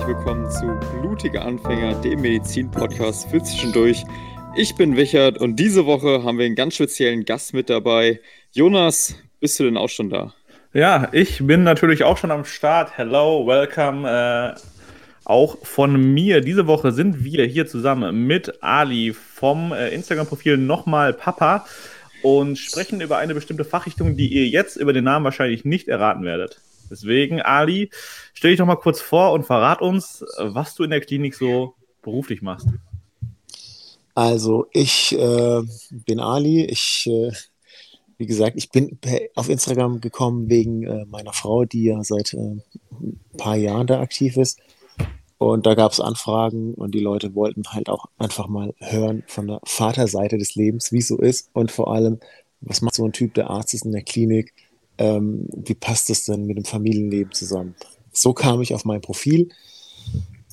herzlich willkommen zu Blutige Anfänger, dem Medizin-Podcast für zwischendurch. Ich bin Wichert und diese Woche haben wir einen ganz speziellen Gast mit dabei. Jonas, bist du denn auch schon da? Ja, ich bin natürlich auch schon am Start. Hello, welcome. Äh, auch von mir. Diese Woche sind wir hier zusammen mit Ali vom äh, Instagram-Profil nochmal Papa und sprechen über eine bestimmte Fachrichtung, die ihr jetzt über den Namen wahrscheinlich nicht erraten werdet. Deswegen, Ali, stell dich doch mal kurz vor und verrat uns, was du in der Klinik so beruflich machst. Also, ich äh, bin Ali. Ich, äh, wie gesagt, ich bin auf Instagram gekommen wegen äh, meiner Frau, die ja seit äh, ein paar Jahren da aktiv ist. Und da gab es Anfragen und die Leute wollten halt auch einfach mal hören von der Vaterseite des Lebens, wie es so ist und vor allem, was macht so ein Typ, der Arzt ist in der Klinik, ähm, wie passt das denn mit dem Familienleben zusammen? So kam ich auf mein Profil.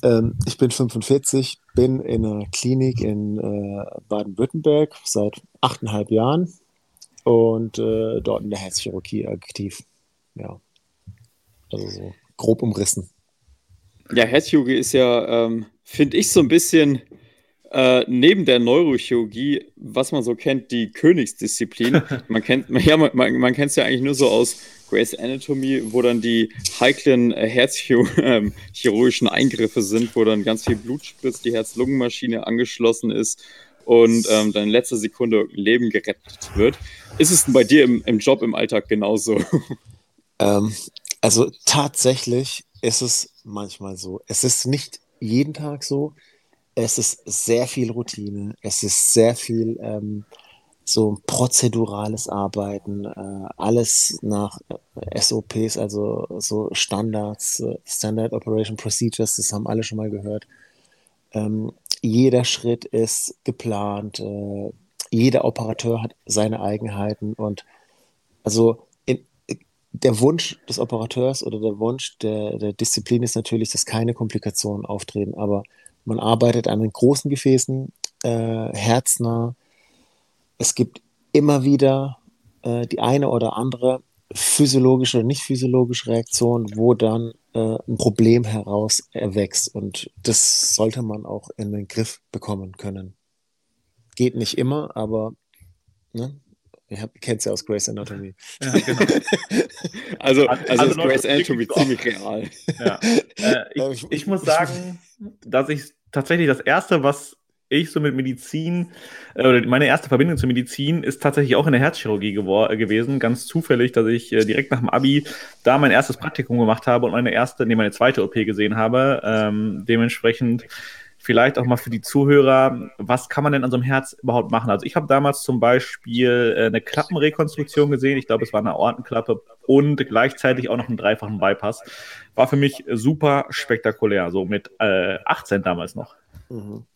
Ähm, ich bin 45, bin in einer Klinik in äh, Baden-Württemberg seit achteinhalb Jahren und äh, dort in der Herzchirurgie aktiv. Ja, also so grob umrissen. Ja, Herzchirurgie ist ja, ähm, finde ich, so ein bisschen äh, neben der Neurochirurgie, was man so kennt, die Königsdisziplin. man kennt ja, man, man kennt es ja eigentlich nur so aus Grace Anatomy, wo dann die heiklen äh, herzchirurgischen ähm, Eingriffe sind, wo dann ganz viel Blut spritzt, die Herz-Lungen-Maschine angeschlossen ist und ähm, dann in letzter Sekunde Leben gerettet wird. Ist es denn bei dir im, im Job, im Alltag genauso? Ähm, also tatsächlich ist es manchmal so. Es ist nicht jeden Tag so. Es ist sehr viel Routine. Es ist sehr viel ähm, so prozedurales Arbeiten. Äh, alles nach äh, SOPs, also so Standards, äh, Standard Operation Procedures. Das haben alle schon mal gehört. Ähm, jeder Schritt ist geplant. Äh, jeder Operateur hat seine Eigenheiten und also der Wunsch des Operateurs oder der Wunsch der, der Disziplin ist natürlich, dass keine Komplikationen auftreten, aber man arbeitet an den großen Gefäßen, äh, herznah. Es gibt immer wieder äh, die eine oder andere physiologische oder nicht physiologische Reaktion, wo dann äh, ein Problem heraus erwächst. Und das sollte man auch in den Griff bekommen können. Geht nicht immer, aber ne, Ihr kennt es ja aus Grace Anatomy. Ja, genau. also, also, also ist Grace Anatomy ziemlich real. Ja. Äh, ich, ich, muss sagen, dass ich tatsächlich das erste, was ich so mit Medizin, äh, oder meine erste Verbindung zur Medizin ist tatsächlich auch in der Herzchirurgie gewesen. Ganz zufällig, dass ich äh, direkt nach dem Abi da mein erstes Praktikum gemacht habe und meine erste, nee, meine zweite OP gesehen habe. Ähm, dementsprechend vielleicht auch mal für die Zuhörer, was kann man denn an so einem Herz überhaupt machen? Also ich habe damals zum Beispiel äh, eine Klappenrekonstruktion gesehen, ich glaube es war eine Ortenklappe und gleichzeitig auch noch einen dreifachen Bypass. War für mich super spektakulär, so mit äh, 18 damals noch. Mhm.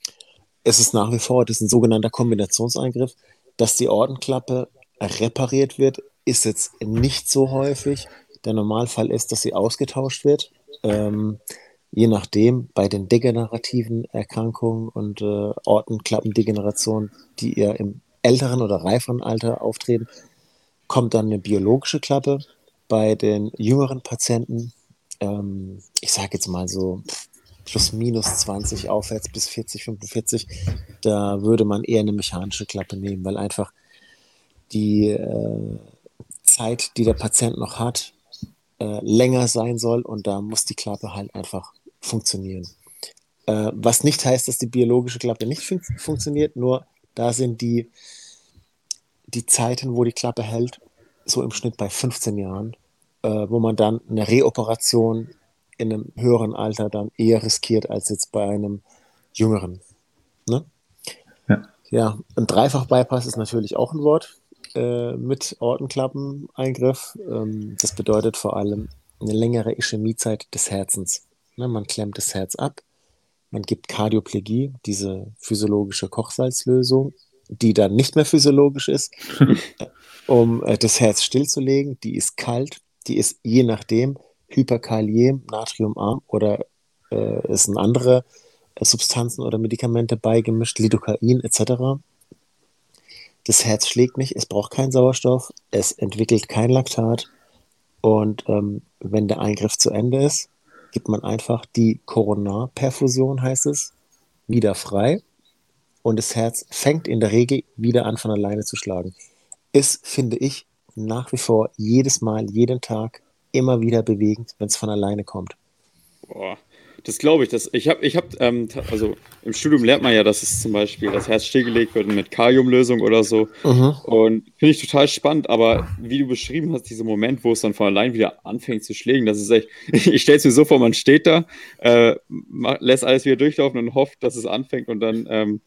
Es ist nach wie vor, das ist ein sogenannter Kombinationseingriff, dass die Ortenklappe repariert wird, ist jetzt nicht so häufig. Der Normalfall ist, dass sie ausgetauscht wird. Ähm, je nachdem bei den degenerativen Erkrankungen und äh, Ortenklappendegenerationen, die eher im älteren oder reiferen Alter auftreten, kommt dann eine biologische Klappe. Bei den jüngeren Patienten, ähm, ich sage jetzt mal so plus minus 20 aufwärts bis 40, 45, da würde man eher eine mechanische Klappe nehmen, weil einfach die äh, Zeit, die der Patient noch hat, äh, länger sein soll und da muss die Klappe halt einfach funktionieren. Äh, was nicht heißt, dass die biologische Klappe nicht fun funktioniert, nur da sind die, die Zeiten, wo die Klappe hält, so im Schnitt bei 15 Jahren, äh, wo man dann eine Reoperation in einem höheren Alter dann eher riskiert als jetzt bei einem jüngeren. Ne? Ja. ja, ein Dreifach-Bypass ist natürlich auch ein Wort äh, mit Ortenklappeneingriff. Ähm, das bedeutet vor allem eine längere Ischämiezeit des Herzens. Ne, man klemmt das Herz ab, man gibt Kardioplegie, diese physiologische Kochsalzlösung, die dann nicht mehr physiologisch ist, um äh, das Herz stillzulegen. Die ist kalt, die ist je nachdem hyperkaliem, natriumarm oder äh, es sind andere äh, Substanzen oder Medikamente beigemischt, Lidocain etc. Das Herz schlägt nicht, es braucht keinen Sauerstoff, es entwickelt kein Laktat und ähm, wenn der Eingriff zu Ende ist, gibt man einfach die Koronarperfusion, heißt es, wieder frei und das Herz fängt in der Regel wieder an, von alleine zu schlagen. Ist, finde ich, nach wie vor jedes Mal, jeden Tag immer wieder bewegend, wenn es von alleine kommt. Boah, das glaube ich. Das, ich habe, ich hab, ähm, also im Studium lernt man ja, dass es zum Beispiel das Herz stillgelegt wird mit Kaliumlösung oder so. Mhm. Und finde ich total spannend, aber wie du beschrieben hast, dieser Moment, wo es dann von allein wieder anfängt zu schlägen, das ist echt, ich stelle es mir so vor, man steht da, äh, lässt alles wieder durchlaufen und hofft, dass es anfängt und dann ähm,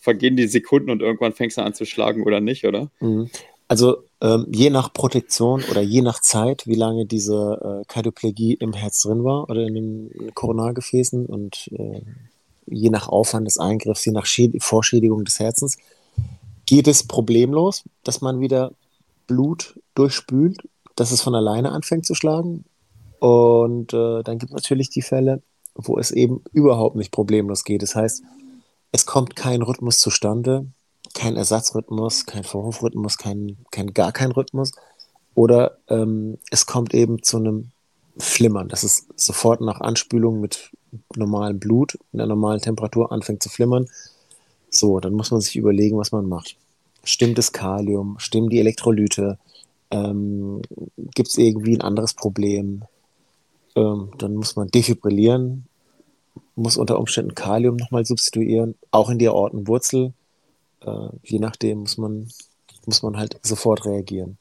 vergehen die Sekunden und irgendwann fängst du an zu schlagen oder nicht, oder? Mhm. Also ähm, je nach Protektion oder je nach Zeit, wie lange diese äh, Kardioplegie im Herz drin war oder in den Koronargefäßen und äh, je nach Aufwand des Eingriffs, je nach Schäd Vorschädigung des Herzens, geht es problemlos, dass man wieder Blut durchspült, dass es von alleine anfängt zu schlagen. Und äh, dann gibt es natürlich die Fälle, wo es eben überhaupt nicht problemlos geht. Das heißt, es kommt kein Rhythmus zustande, kein Ersatzrhythmus, kein Vorhofrhythmus, kein, kein, gar kein Rhythmus. Oder ähm, es kommt eben zu einem Flimmern, dass es sofort nach Anspülung mit normalem Blut, in der normalen Temperatur anfängt zu flimmern. So, dann muss man sich überlegen, was man macht. Stimmt das Kalium? Stimmen die Elektrolyte? Ähm, Gibt es irgendwie ein anderes Problem? Ähm, dann muss man defibrillieren, muss unter Umständen Kalium nochmal substituieren, auch in die Aortenwurzel äh, je nachdem muss man, muss man halt sofort reagieren.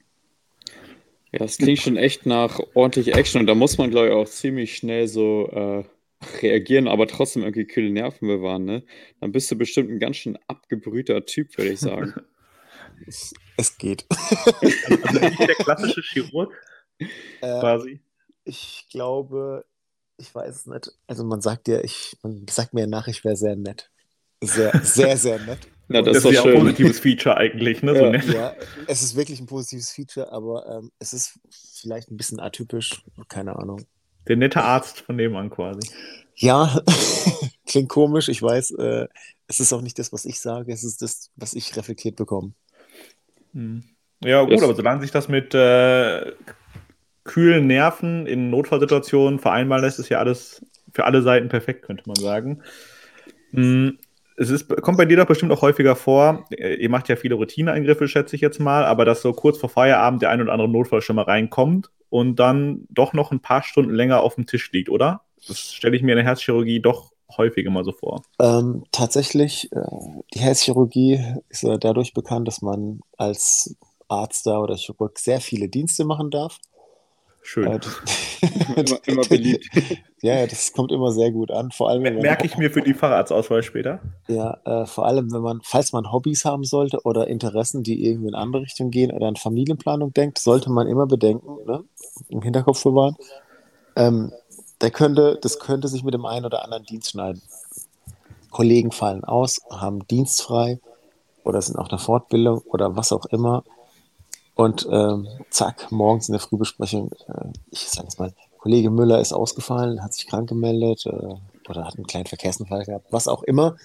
Ja, das klingt schon echt nach ordentlich Action und da muss man, glaube ich, auch ziemlich schnell so äh, reagieren, aber trotzdem irgendwie kühle Nerven bewahren, ne? Dann bist du bestimmt ein ganz schön abgebrühter Typ, würde ich sagen. es, es, geht. Also nicht der klassische Chirurg, äh, quasi. Ich glaube, ich weiß es nicht. Also man sagt ja, ich, man sagt mir nach, ich wäre sehr nett. Sehr, sehr, sehr nett. Na, das, das, ist ja ein positives Feature eigentlich. Ne? Ja, so ja, es ist wirklich ein positives Feature, aber ähm, es ist vielleicht ein bisschen atypisch, keine Ahnung. Der nette Arzt von nebenan quasi. Ja, klingt komisch, ich weiß. Äh, es ist auch nicht das, was ich sage, es ist das, was ich reflektiert bekomme. Hm. Ja, gut, das aber solange sich das mit äh, kühlen Nerven in Notfallsituationen vereinbaren lässt, ist ja alles für alle Seiten perfekt, könnte man sagen. Hm es ist, kommt bei dir doch bestimmt auch häufiger vor, ihr macht ja viele Routineeingriffe, schätze ich jetzt mal, aber dass so kurz vor Feierabend der ein oder andere Notfall schon mal reinkommt und dann doch noch ein paar Stunden länger auf dem Tisch liegt, oder? Das stelle ich mir in der Herzchirurgie doch häufig immer so vor. Ähm, tatsächlich, äh, die Herzchirurgie ist dadurch bekannt, dass man als Arzt da oder Chirurg sehr viele Dienste machen darf. Schön. Äh, immer, immer, beliebt. ja, das kommt immer sehr gut an. Vor allem, Merke ich mir für die Fahrradsauswahl später. Ja, äh, vor allem, wenn man, falls man Hobbys haben sollte oder Interessen, die irgendwie in andere Richtung gehen oder an Familienplanung denkt, sollte man immer bedenken, ne? im Hinterkopf bewahren. Ähm, der könnte, das könnte sich mit dem einen oder anderen Dienst schneiden. Kollegen fallen aus, haben Dienst frei oder sind auf einer Fortbildung oder was auch immer und ähm, zack, morgens in der Frühbesprechung, äh, ich sage es mal, Kollege Müller ist ausgefallen, hat sich krank gemeldet äh, oder hat einen kleinen Verkehrsunfall gehabt, was auch immer.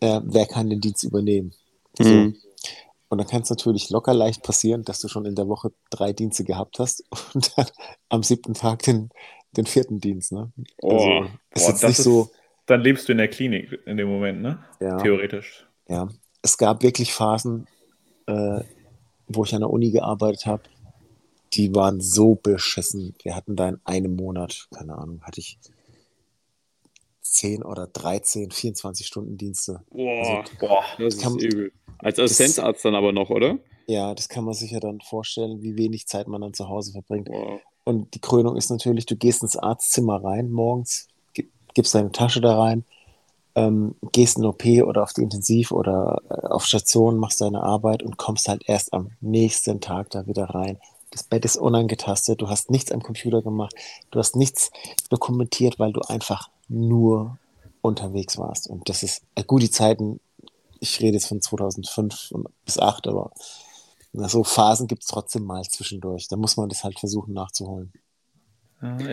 Äh, wer kann den Dienst übernehmen? Mhm. So. Und dann kann es natürlich locker leicht passieren, dass du schon in der Woche drei Dienste gehabt hast und dann am siebten Tag den, den vierten Dienst. Ne? Oh, also, ist boah, jetzt nicht ist, so. Dann lebst du in der Klinik in dem Moment, ne? Ja. Theoretisch. Ja. Es gab wirklich Phasen, äh, wo ich an der Uni gearbeitet habe, die waren so beschissen. Wir hatten da in einem Monat, keine Ahnung, hatte ich 10 oder 13, 24 Stunden Dienste. Boah, also, boah das, das ist übel. Als Assistenzarzt dann aber noch, oder? Ja, das kann man sich ja dann vorstellen, wie wenig Zeit man dann zu Hause verbringt. Wow. Und die Krönung ist natürlich, du gehst ins Arztzimmer rein morgens, gibst deine Tasche da rein, ähm, gehst in OP oder auf die Intensiv oder äh, auf Station, machst deine Arbeit und kommst halt erst am nächsten Tag da wieder rein. Das Bett ist unangetastet, du hast nichts am Computer gemacht, du hast nichts dokumentiert, weil du einfach nur unterwegs warst. Und das ist, äh, gut, die Zeiten, ich rede jetzt von 2005 bis 2008, aber so Phasen gibt es trotzdem mal zwischendurch. Da muss man das halt versuchen nachzuholen.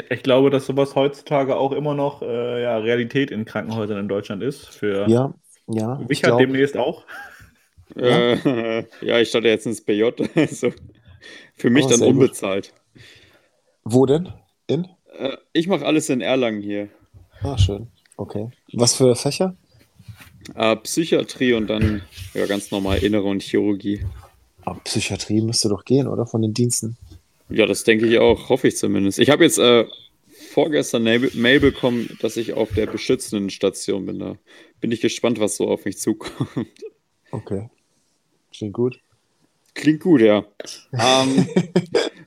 Ich glaube, dass sowas heutzutage auch immer noch äh, ja, Realität in Krankenhäusern in Deutschland ist. Für ja, ja. Wichert demnächst auch. Ja, äh, ja ich starte jetzt ins BJ. Also für mich oh, dann unbezahlt. Gut. Wo denn? In? Äh, ich mache alles in Erlangen hier. Ah, schön. Okay. Was für Fächer? Äh, Psychiatrie und dann ja, ganz normal Innere und Chirurgie. Aber Psychiatrie müsste doch gehen, oder? Von den Diensten. Ja, das denke ich auch, hoffe ich zumindest. Ich habe jetzt äh, vorgestern eine Mail bekommen, dass ich auf der beschützenden Station bin. Da bin ich gespannt, was so auf mich zukommt. Okay. Klingt gut. Klingt gut, ja. ähm,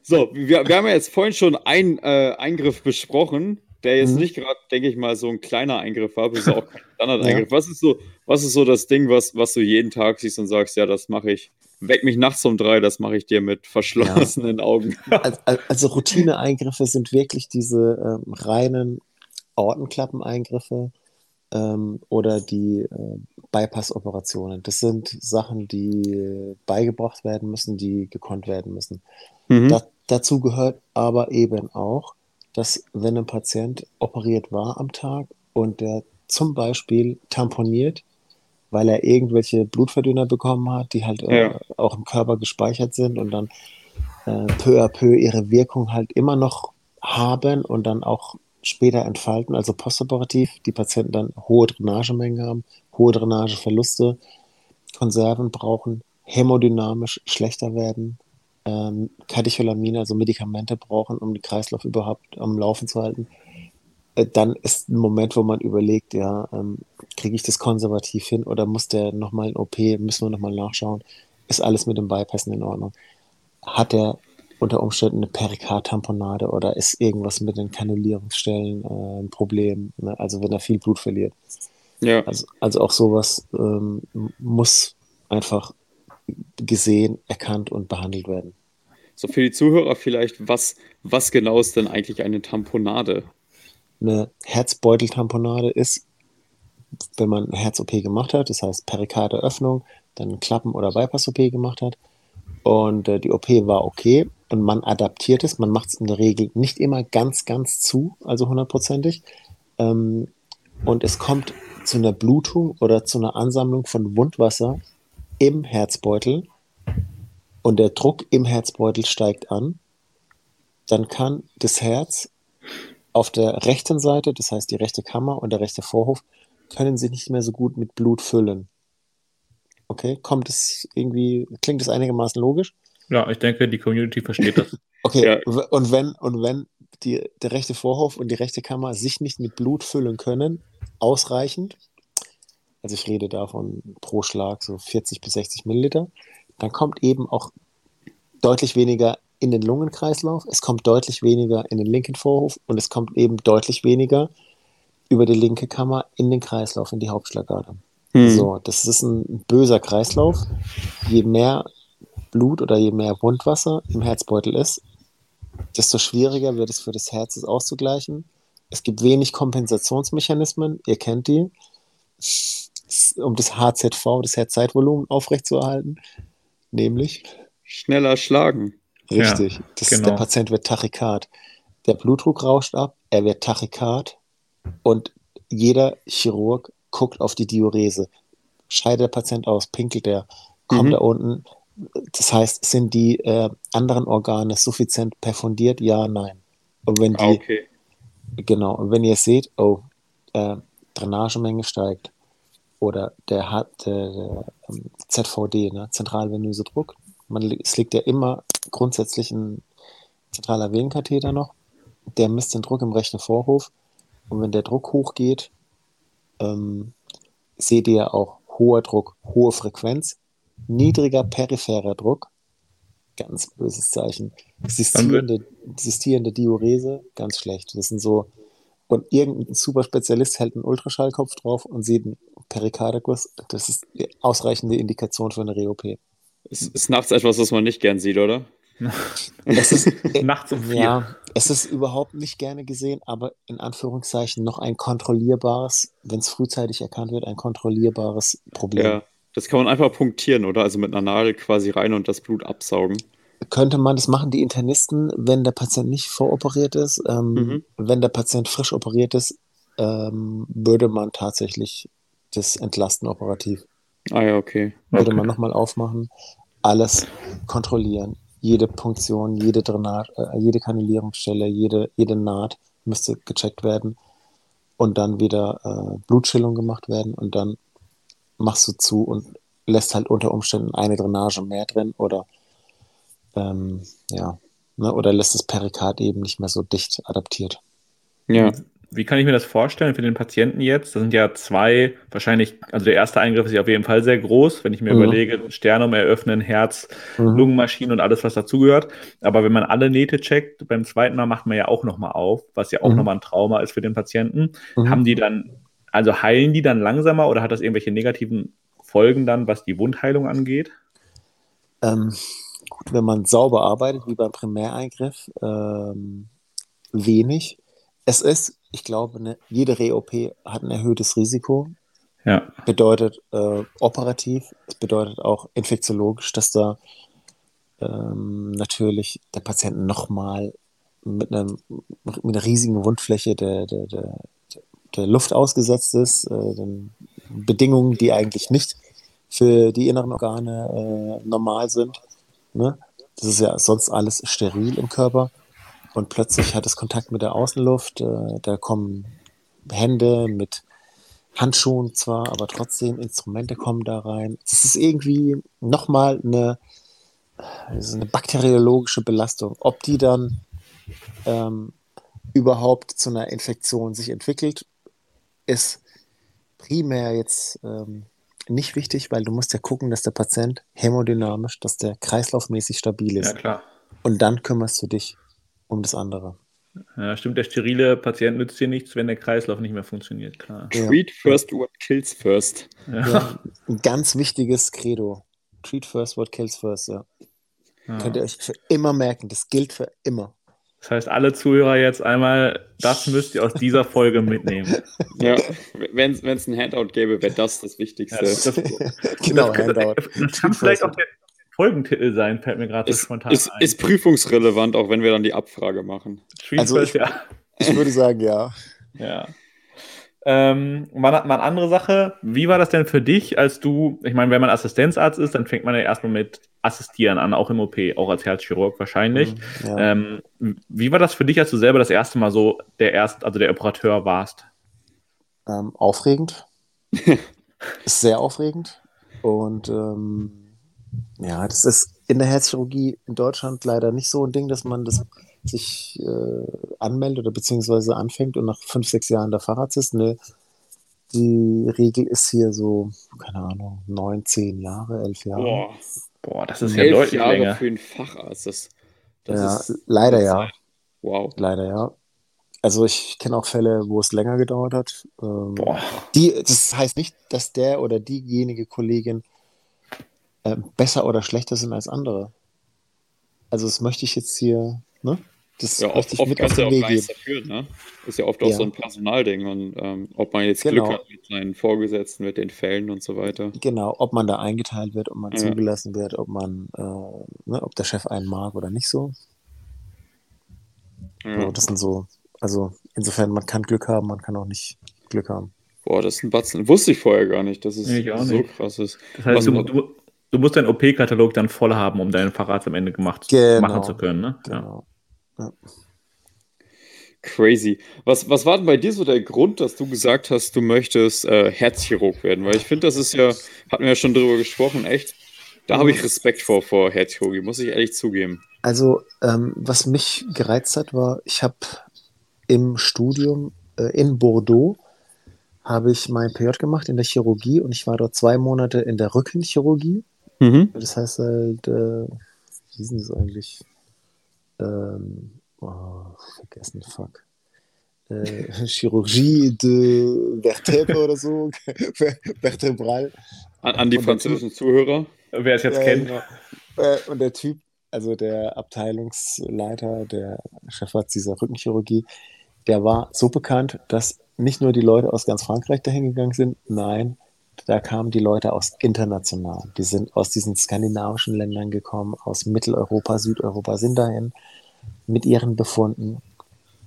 so, wir, wir haben ja jetzt vorhin schon einen äh, Eingriff besprochen, der jetzt mhm. nicht gerade, denke ich mal, so ein kleiner Eingriff war, aber ist auch kein Standard-Eingriff. Ja. Was, ist so, was ist so das Ding, was, was du jeden Tag siehst und sagst, ja, das mache ich weck mich nachts um drei, das mache ich dir mit verschlossenen ja. Augen. Also, also Routineeingriffe sind wirklich diese ähm, reinen Ortenklappeneingriffe ähm, oder die äh, Bypass-Operationen. Das sind Sachen, die beigebracht werden müssen, die gekonnt werden müssen. Mhm. Da, dazu gehört aber eben auch, dass wenn ein Patient operiert war am Tag und der zum Beispiel tamponiert, weil er irgendwelche Blutverdünner bekommen hat, die halt äh, ja. auch im Körper gespeichert sind und dann äh, peu à peu ihre Wirkung halt immer noch haben und dann auch später entfalten, also postoperativ, die Patienten dann hohe Drainagemengen haben, hohe Drainageverluste, Konserven brauchen, hämodynamisch schlechter werden, ähm, Katecholamine, also Medikamente brauchen, um den Kreislauf überhaupt am Laufen zu halten. Äh, dann ist ein Moment, wo man überlegt, ja, ähm, kriege ich das konservativ hin oder muss der nochmal in OP, müssen wir nochmal nachschauen, ist alles mit dem Bypassen in Ordnung? Hat er unter Umständen eine Perikardtamponade oder ist irgendwas mit den Kanulierungsstellen äh, ein Problem? Ne? Also wenn er viel Blut verliert. Ja. Also, also auch sowas ähm, muss einfach gesehen, erkannt und behandelt werden. So für die Zuhörer vielleicht, was, was genau ist denn eigentlich eine Tamponade? eine Herzbeuteltamponade ist, wenn man eine Herz-OP gemacht hat, das heißt Perikarderöffnung, dann Klappen- oder Bypass-OP gemacht hat. Und äh, die OP war okay und man adaptiert es, man macht es in der Regel nicht immer ganz, ganz zu, also hundertprozentig. Ähm, und es kommt zu einer Blutung oder zu einer Ansammlung von Wundwasser im Herzbeutel. Und der Druck im Herzbeutel steigt an, dann kann das Herz auf der rechten Seite, das heißt die rechte Kammer und der rechte Vorhof, können sie nicht mehr so gut mit Blut füllen. Okay, kommt es irgendwie, klingt es einigermaßen logisch? Ja, ich denke, die Community versteht das. okay, ja. und wenn, und wenn die, der rechte Vorhof und die rechte Kammer sich nicht mit Blut füllen können, ausreichend, also ich rede davon pro Schlag so 40 bis 60 Milliliter, dann kommt eben auch deutlich weniger in den Lungenkreislauf, es kommt deutlich weniger in den linken Vorhof und es kommt eben deutlich weniger über die linke Kammer in den Kreislauf, in die Hauptschlagader. Hm. So, das ist ein böser Kreislauf. Je mehr Blut oder je mehr Wundwasser im Herzbeutel ist, desto schwieriger wird es für das Herz, es auszugleichen. Es gibt wenig Kompensationsmechanismen, ihr kennt die, um das HZV, das Herzzeitvolumen aufrechtzuerhalten, nämlich schneller schlagen. Richtig. Ja, das, genau. Der Patient wird Tachykard. Der Blutdruck rauscht ab, er wird Tachykard und jeder Chirurg guckt auf die Diurese. Scheidet der Patient aus, pinkelt er, kommt mhm. da unten. Das heißt, sind die äh, anderen Organe suffizient perfundiert? Ja, nein. Und wenn die, okay. genau, und wenn ihr seht, oh, äh, Drainagemenge steigt oder der hat der ähm, ZVD, ne, zentralvenöse Druck, man, es liegt ja immer grundsätzlich ein zentraler Venenkatheter noch. Der misst den Druck im rechten Vorhof. Und wenn der Druck hochgeht, ähm, seht ihr auch hoher Druck, hohe Frequenz, niedriger peripherer Druck, ganz böses Zeichen. Existierende, existierende Diurese, ganz schlecht. Das sind so, und irgendein Superspezialist hält einen Ultraschallkopf drauf und sieht einen Perikardikus. Das ist ausreichende Indikation für eine Re-OP. Ist, ist nachts etwas, was man nicht gern sieht, oder? Es ist, Nachts um vier. Ja, es ist überhaupt nicht gerne gesehen, aber in Anführungszeichen noch ein kontrollierbares, wenn es frühzeitig erkannt wird, ein kontrollierbares Problem. Ja, das kann man einfach punktieren, oder? Also mit einer Nadel quasi rein und das Blut absaugen. Könnte man, das machen die Internisten, wenn der Patient nicht voroperiert ist. Ähm, mhm. Wenn der Patient frisch operiert ist, ähm, würde man tatsächlich das entlasten operativ. Ah ja, okay. Würde okay. man nochmal aufmachen, alles kontrollieren. Jede Punktion, jede Drainage, äh, jede Kanalierungsstelle, jede, jede Naht müsste gecheckt werden und dann wieder äh, Blutschillung gemacht werden und dann machst du zu und lässt halt unter Umständen eine Drainage mehr drin oder ähm, ja, ne, oder lässt das Perikard eben nicht mehr so dicht adaptiert. Ja. Wie kann ich mir das vorstellen für den Patienten jetzt? Das sind ja zwei, wahrscheinlich, also der erste Eingriff ist ja auf jeden Fall sehr groß, wenn ich mir mhm. überlege, Sternum eröffnen, Herz, mhm. Lungenmaschine und alles, was dazugehört. Aber wenn man alle Nähte checkt, beim zweiten Mal macht man ja auch nochmal auf, was ja auch mhm. nochmal ein Trauma ist für den Patienten. Mhm. Haben die dann, also heilen die dann langsamer oder hat das irgendwelche negativen Folgen dann, was die Wundheilung angeht? Ähm, gut, wenn man sauber arbeitet, wie beim Primäreingriff, ähm, wenig. Es ist ich glaube, ne, jede Re-OP hat ein erhöhtes Risiko. Ja. Bedeutet äh, operativ, es bedeutet auch infektiologisch, dass da ähm, natürlich der Patient nochmal mit, einem, mit einer riesigen Wundfläche der, der, der, der Luft ausgesetzt ist, äh, Bedingungen, die eigentlich nicht für die inneren Organe äh, normal sind. Ne? Das ist ja sonst alles steril im Körper. Und plötzlich hat es Kontakt mit der Außenluft. Äh, da kommen Hände mit Handschuhen zwar, aber trotzdem Instrumente kommen da rein. Es ist irgendwie nochmal eine, eine bakteriologische Belastung. Ob die dann ähm, überhaupt zu einer Infektion sich entwickelt, ist primär jetzt ähm, nicht wichtig, weil du musst ja gucken, dass der Patient hämodynamisch, dass der kreislaufmäßig stabil ist. Ja, klar. Und dann kümmerst du dich um das andere. Ja, stimmt, der sterile Patient nützt dir nichts, wenn der Kreislauf nicht mehr funktioniert, klar. Ja. Treat first what kills first. Ja. ja. ein ganz wichtiges Credo. Treat first what kills first, ja. ja. Könnt ihr euch für immer merken, das gilt für immer. Das heißt, alle Zuhörer jetzt einmal, das müsst ihr aus dieser Folge mitnehmen. Ja, wenn es ein Handout gäbe, wäre das das Wichtigste. das, das, genau, das, Handout. Das kann vielleicht auch der, Folgentitel sein, fällt mir gerade spontan ist, ein. Ist prüfungsrelevant, auch wenn wir dann die Abfrage machen. Also ich, ja. ich würde sagen, ja. Ja. Ähm, mal, mal eine andere Sache. Wie war das denn für dich, als du, ich meine, wenn man Assistenzarzt ist, dann fängt man ja erstmal mit Assistieren an, auch im OP, auch als Herzchirurg wahrscheinlich. Mhm, ja. Ähm, wie war das für dich, als du selber das erste Mal so der erst, also der Operateur warst? Ähm, aufregend. ist sehr aufregend. Und ähm, ja, das ist in der Herzchirurgie in Deutschland leider nicht so ein Ding, dass man das sich äh, anmeldet oder beziehungsweise anfängt und nach fünf, sechs Jahren der Facharzt ist. Ne, die Regel ist hier so, keine Ahnung, neun, zehn Jahre, elf Jahre. Boah, Boah das ist ja elf deutlich Jahre länger. für einen Facharzt. Das, das ja, ist leider ja. Wow. Leider ja. Also ich kenne auch Fälle, wo es länger gedauert hat. Ähm, Boah. Die, das heißt nicht, dass der oder diejenige Kollegin äh, besser oder schlechter sind als andere. Also das möchte ich jetzt hier, ne? Das ja, oft, oft kannst du ja auch gar nichts dafür, ne? Ist ja oft auch ja. so ein Personalding und ähm, ob man jetzt genau. Glück hat mit seinen Vorgesetzten, mit den Fällen und so weiter. Genau, ob man da eingeteilt wird, ob man ja. zugelassen wird, ob man, äh, ne, ob der Chef einen mag oder nicht so. Ja. Also, das sind so, also insofern, man kann Glück haben, man kann auch nicht Glück haben. Boah, das ist ein Batzen. Wusste ich vorher gar nicht, dass es nee, so nicht. krass ist. Das heißt, du, du, Du musst deinen OP-Katalog dann voll haben, um deinen Fahrrad am Ende gemacht genau. machen zu können. Ne? Genau. Ja. Crazy. Was, was war denn bei dir so der Grund, dass du gesagt hast, du möchtest äh, Herzchirurg werden? Weil ich finde, das ist ja, hatten wir ja schon drüber gesprochen, echt. Da habe ich Respekt vor, vor Herzchirurgie, muss ich ehrlich zugeben. Also, ähm, was mich gereizt hat, war, ich habe im Studium äh, in Bordeaux habe ich mein PJ gemacht in der Chirurgie und ich war dort zwei Monate in der Rückenchirurgie. Mhm. Das heißt halt, äh, wie hieß das eigentlich? Ähm, oh, vergessen, fuck. Äh, Chirurgie de Vertèbre oder so, vertebral. An, an die und französischen typ, Zuhörer, wer es jetzt äh, kennt. Genau. Äh, und der Typ, also der Abteilungsleiter, der Chefarzt dieser Rückenchirurgie, der war so bekannt, dass nicht nur die Leute aus ganz Frankreich dahin gegangen sind, nein, da kamen die Leute aus international. Die sind aus diesen skandinavischen Ländern gekommen, aus Mitteleuropa, Südeuropa, sind dahin mit ihren Befunden.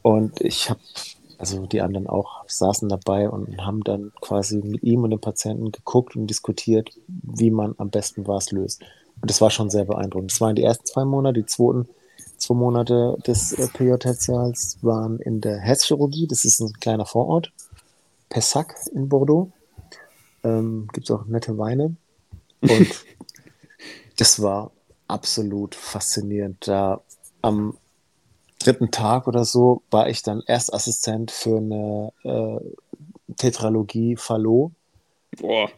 Und ich habe, also die anderen auch, saßen dabei und haben dann quasi mit ihm und dem Patienten geguckt und diskutiert, wie man am besten was löst. Und das war schon sehr beeindruckend. Das waren die ersten zwei Monate, die zweiten zwei Monate des äh, PJ-Tertials waren in der Herzchirurgie. Das ist ein kleiner Vorort. Pessac in Bordeaux. Ähm, Gibt es auch nette Weine. Und das war absolut faszinierend. Da am dritten Tag oder so war ich dann Erstassistent für eine äh, Tetralogie Fallot. Boah.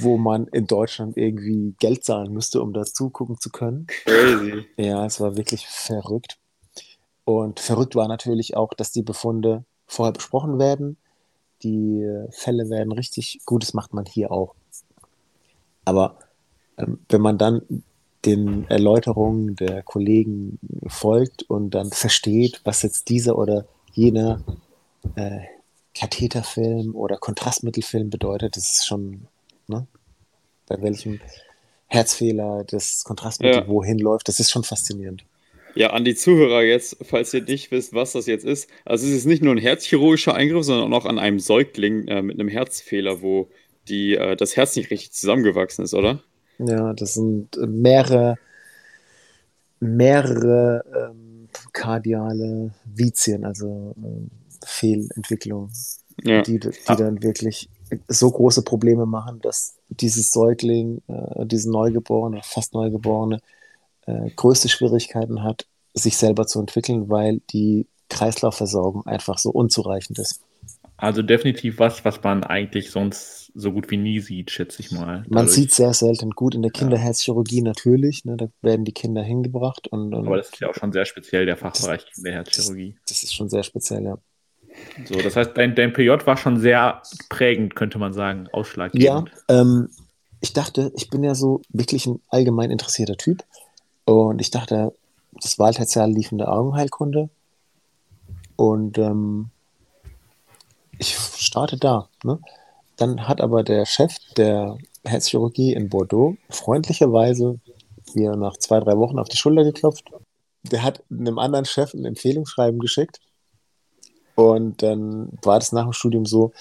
Wo man in Deutschland irgendwie Geld zahlen müsste, um das zugucken zu können. Crazy. Ja, es war wirklich verrückt. Und verrückt war natürlich auch, dass die Befunde vorher besprochen werden. Die Fälle werden richtig gut, das macht man hier auch. Aber ähm, wenn man dann den Erläuterungen der Kollegen folgt und dann versteht, was jetzt dieser oder jener äh, Katheterfilm oder Kontrastmittelfilm bedeutet, das ist schon, ne? bei welchem Herzfehler das Kontrastmittel ja. wohin läuft, das ist schon faszinierend. Ja, an die Zuhörer jetzt, falls ihr nicht wisst, was das jetzt ist. Also es ist nicht nur ein herzchirurgischer Eingriff, sondern auch an einem Säugling äh, mit einem Herzfehler, wo die, äh, das Herz nicht richtig zusammengewachsen ist, oder? Ja, das sind mehrere, mehrere ähm, kardiale Vizien, also ähm, Fehlentwicklungen, ja. die, die ah. dann wirklich so große Probleme machen, dass dieses Säugling, äh, diese Neugeborene, fast Neugeborene, äh, größte Schwierigkeiten hat, sich selber zu entwickeln, weil die Kreislaufversorgung einfach so unzureichend ist. Also definitiv was, was man eigentlich sonst so gut wie nie sieht, schätze ich mal. Man Dadurch. sieht sehr selten gut in der Kinderherzchirurgie natürlich, ne, da werden die Kinder hingebracht. Und, und, Aber das ist ja auch schon sehr speziell, der Fachbereich Kinderherzchirurgie. Das, das ist schon sehr speziell, ja. So, das heißt, dein, dein PJ war schon sehr prägend, könnte man sagen, ausschlaggebend. Ja, ähm, ich dachte, ich bin ja so wirklich ein allgemein interessierter Typ und ich dachte, das Wahltertial lief in der Augenheilkunde und ähm, ich starte da. Ne? Dann hat aber der Chef der Herzchirurgie in Bordeaux freundlicherweise mir nach zwei, drei Wochen auf die Schulter geklopft. Der hat einem anderen Chef ein Empfehlungsschreiben geschickt. Und dann war das nach dem Studium so,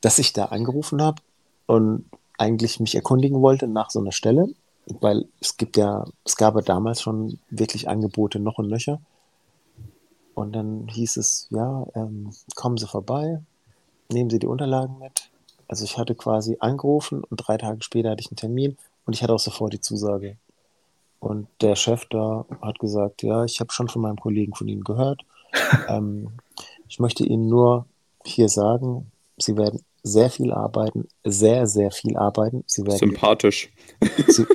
dass ich da angerufen habe und eigentlich mich erkundigen wollte nach so einer Stelle, weil es gibt ja, es gab ja damals schon wirklich Angebote noch und nöcher. Und dann hieß es, ja, ähm, kommen Sie vorbei, nehmen Sie die Unterlagen mit. Also ich hatte quasi angerufen und drei Tage später hatte ich einen Termin und ich hatte auch sofort die Zusage. Und der Chef da hat gesagt, ja, ich habe schon von meinem Kollegen von Ihnen gehört. ähm, ich möchte Ihnen nur hier sagen, Sie werden sehr viel arbeiten, sehr, sehr viel arbeiten. Sie werden, Sympathisch. Sie,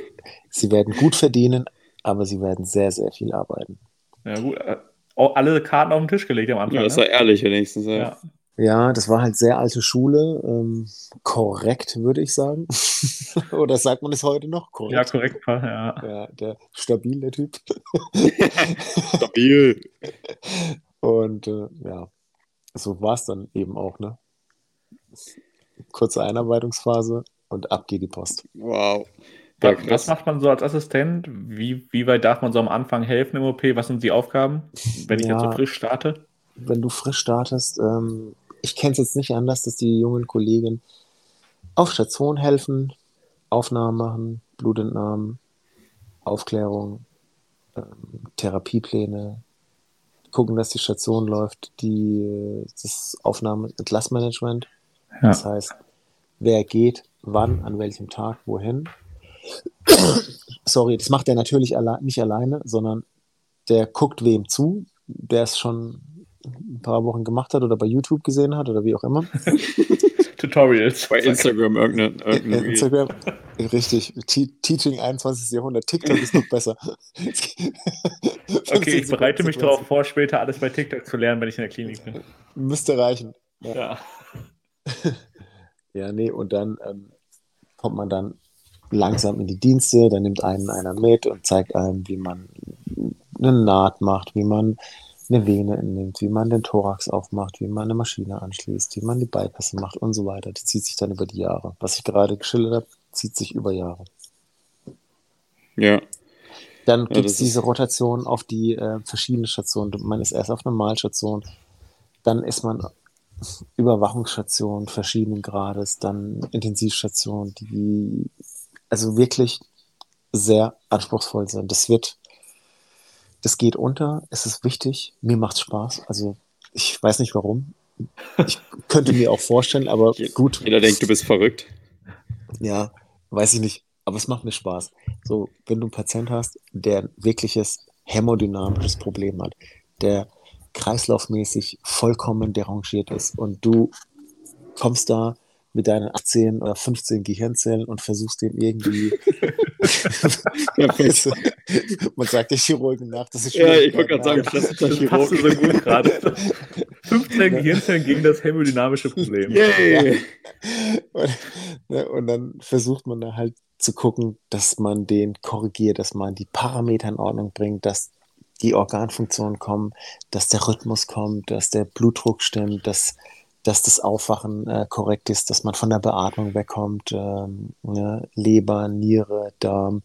Sie werden gut verdienen, aber Sie werden sehr, sehr viel arbeiten. Ja, gut. Äh, alle Karten auf den Tisch gelegt am Anfang. Ja, das war ne? ehrlich wenigstens. Ja. ja. Ja, das war halt sehr alte Schule. Ähm, korrekt, würde ich sagen. Oder sagt man es heute noch? Korrekt. Ja, korrekt, ja. ja der stabil, der Typ. stabil. Und äh, ja, so war es dann eben auch, ne? Kurze Einarbeitungsphase und ab geht die Post. Wow. Ja, was macht man so als Assistent? Wie, wie weit darf man so am Anfang helfen im OP? Was sind die Aufgaben, wenn ich ja, jetzt so frisch starte? Wenn du frisch startest, ähm, ich kenne es jetzt nicht anders, dass die jungen Kollegen auf Station helfen, Aufnahmen machen, Blutentnahmen, Aufklärung, ähm, Therapiepläne, gucken, dass die Station läuft, die, das Aufnahme- Entlassmanagement. Ja. Das heißt, wer geht, wann, an welchem Tag, wohin. Sorry, das macht er natürlich alle nicht alleine, sondern der guckt wem zu, der es schon ein paar Wochen gemacht hat oder bei YouTube gesehen hat oder wie auch immer. Tutorials. Bei Instagram irgendein. irgendein Instagram, richtig. Teaching 21. Jahrhundert. TikTok ist noch besser. okay, ich bereite mich darauf vor, später alles bei TikTok zu lernen, wenn ich in der Klinik bin. Müsste reichen. Ja. Ja, ja nee, und dann ähm, kommt man dann langsam in die Dienste, dann nimmt einen einer mit und zeigt einem, wie man eine Naht macht, wie man eine Vene entnimmt, wie man den Thorax aufmacht, wie man eine Maschine anschließt, wie man die Bypasse macht und so weiter. Das zieht sich dann über die Jahre. Was ich gerade geschildert habe, zieht sich über Jahre. Ja. Dann gibt es diese Rotation auf die äh, verschiedenen Stationen. Man ist erst auf Normalstation, dann ist man Überwachungsstation verschiedenen Grades, dann Intensivstation, die also wirklich sehr anspruchsvoll sind. Das wird das geht unter, es ist wichtig, mir macht es Spaß. Also ich weiß nicht warum. Ich könnte mir auch vorstellen, aber gut. Jeder denkt, du bist verrückt. Ja, weiß ich nicht. Aber es macht mir Spaß. So, wenn du einen Patient hast, der ein wirkliches hämodynamisches Problem hat, der kreislaufmäßig vollkommen derangiert ist und du kommst da mit deinen 18 oder 15 Gehirnzellen und versuchst dem irgendwie. weißt du, man sagt der Chirurgen nach, das ist Ja, ich wollte gerade sagen, klassischer Chirurg. so gut gerade. 15 Gehirnzellen gegen das hämodynamische Problem. Ja. Und, ne, und dann versucht man da halt zu gucken, dass man den korrigiert, dass man die Parameter in Ordnung bringt, dass die Organfunktionen kommen, dass der Rhythmus kommt, dass der Blutdruck stimmt, dass dass das Aufwachen äh, korrekt ist, dass man von der Beatmung wegkommt, ähm, ne? Leber, Niere, Darm,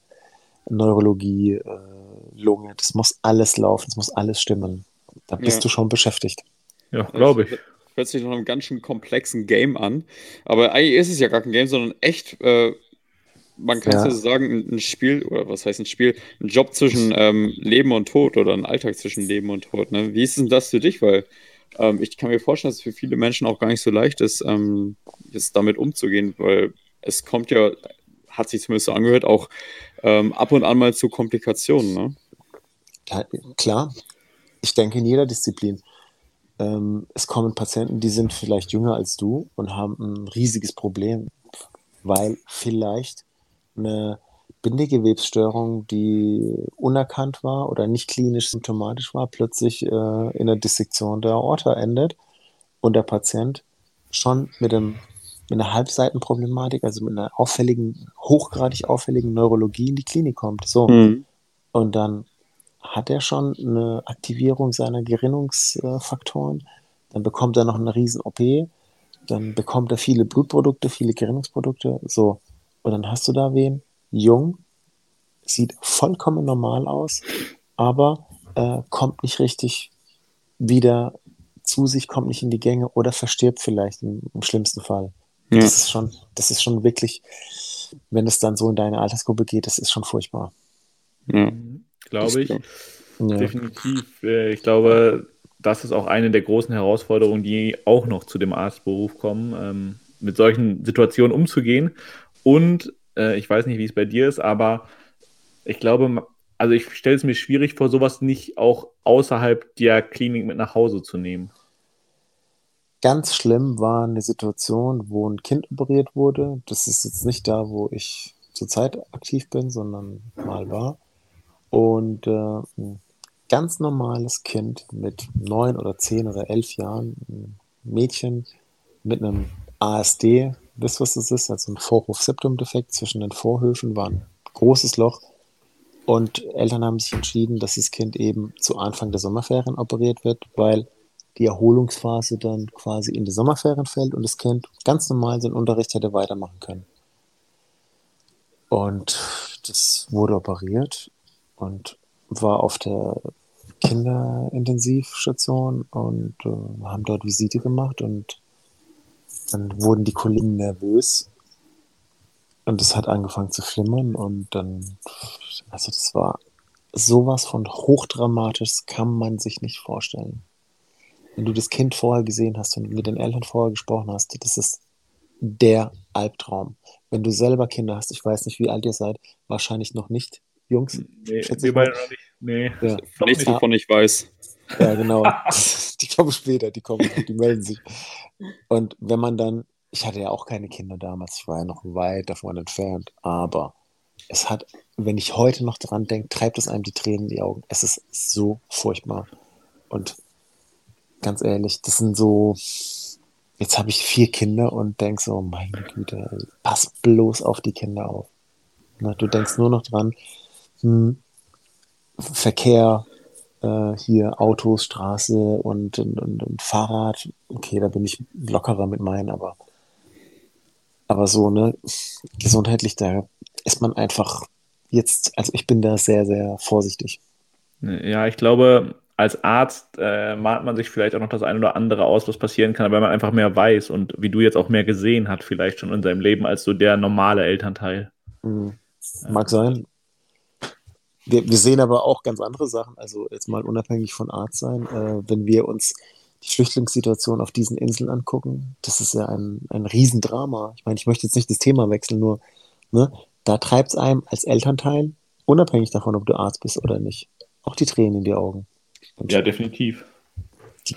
Neurologie, äh, Lunge, das muss alles laufen, das muss alles stimmen. Da bist ja. du schon beschäftigt. Ja, glaube ich. Hört sich noch einem ganz schön komplexen Game an. Aber eigentlich ist es ja gar kein Game, sondern echt, äh, man kann ja. so sagen, ein Spiel, oder was heißt ein Spiel, ein Job zwischen ähm, Leben und Tod oder ein Alltag zwischen Leben und Tod. Ne? Wie ist denn das für dich? Weil ähm, ich kann mir vorstellen, dass es für viele Menschen auch gar nicht so leicht ist, ähm, jetzt damit umzugehen, weil es kommt ja, hat sich zumindest so angehört, auch ähm, ab und an mal zu Komplikationen. Ne? Ja, klar, ich denke in jeder Disziplin. Ähm, es kommen Patienten, die sind vielleicht jünger als du und haben ein riesiges Problem, weil vielleicht eine Bindegewebsstörung, die unerkannt war oder nicht klinisch symptomatisch war, plötzlich äh, in der Dissektion der Aorta endet und der Patient schon mit, einem, mit einer Halbseitenproblematik, also mit einer auffälligen, hochgradig auffälligen Neurologie in die Klinik kommt. So. Mhm. Und dann hat er schon eine Aktivierung seiner Gerinnungsfaktoren, dann bekommt er noch eine riesen OP, dann bekommt er viele Blutprodukte, viele Gerinnungsprodukte, so. Und dann hast du da wen, jung, sieht vollkommen normal aus, aber äh, kommt nicht richtig wieder zu sich, kommt nicht in die Gänge oder verstirbt vielleicht im, im schlimmsten Fall. Ja. Das ist schon, das ist schon wirklich, wenn es dann so in deine Altersgruppe geht, das ist schon furchtbar. Ja. Glaube ich. Ja. Definitiv. Äh, ich glaube, das ist auch eine der großen Herausforderungen, die auch noch zu dem Arztberuf kommen, ähm, mit solchen Situationen umzugehen und äh, ich weiß nicht, wie es bei dir ist, aber ich glaube, also ich stelle es mir schwierig vor, sowas nicht auch außerhalb der Klinik mit nach Hause zu nehmen. Ganz schlimm war eine Situation, wo ein Kind operiert wurde. Das ist jetzt nicht da, wo ich zurzeit aktiv bin, sondern mal war. Und äh, ein ganz normales Kind mit neun oder zehn oder elf Jahren, ein Mädchen mit einem ASD, Wisst was das ist? Also ein Vorhof-Septum-Defekt zwischen den Vorhöfen war ein großes Loch. Und Eltern haben sich entschieden, dass das Kind eben zu Anfang der Sommerferien operiert wird, weil die Erholungsphase dann quasi in die Sommerferien fällt und das Kind ganz normal seinen Unterricht hätte weitermachen können. Und das wurde operiert und war auf der Kinderintensivstation und äh, haben dort Visite gemacht und dann wurden die Kollegen nervös und es hat angefangen zu flimmern und dann, also das war sowas von hochdramatisch, kann man sich nicht vorstellen. Wenn du das Kind vorher gesehen hast und mit den Eltern vorher gesprochen hast, das ist der Albtraum. Wenn du selber Kinder hast, ich weiß nicht, wie alt ihr seid, wahrscheinlich noch nicht, Jungs. Nee, wir beide noch nicht. Nee, ja. nichts, wovon ich weiß. Ja, genau. die kommen später, die kommen, die melden sich. Und wenn man dann, ich hatte ja auch keine Kinder damals, ich war ja noch weit davon entfernt, aber es hat, wenn ich heute noch dran denke, treibt es einem die Tränen in die Augen. Es ist so furchtbar. Und ganz ehrlich, das sind so, jetzt habe ich vier Kinder und denke so, meine Güte, pass bloß auf die Kinder auf. Du denkst nur noch dran, hm, Verkehr, äh, hier Autos, Straße und, und, und, und, Fahrrad. Okay, da bin ich lockerer mit meinen, aber, aber so, ne, gesundheitlich, da ist man einfach jetzt, also ich bin da sehr, sehr vorsichtig. Ja, ich glaube, als Arzt äh, malt man sich vielleicht auch noch das eine oder andere aus, was passieren kann, weil man einfach mehr weiß und wie du jetzt auch mehr gesehen hat, vielleicht schon in seinem Leben, als so der normale Elternteil. Mhm. Mag sein. Wir, wir, sehen aber auch ganz andere Sachen, also jetzt mal unabhängig von Art sein, äh, wenn wir uns die Flüchtlingssituation auf diesen Inseln angucken, das ist ja ein, ein Riesendrama. Ich meine, ich möchte jetzt nicht das Thema wechseln, nur ne, da treibt es einem als Elternteil, unabhängig davon, ob du Arzt bist oder nicht, auch die Tränen in die Augen. Und ja, definitiv. Die,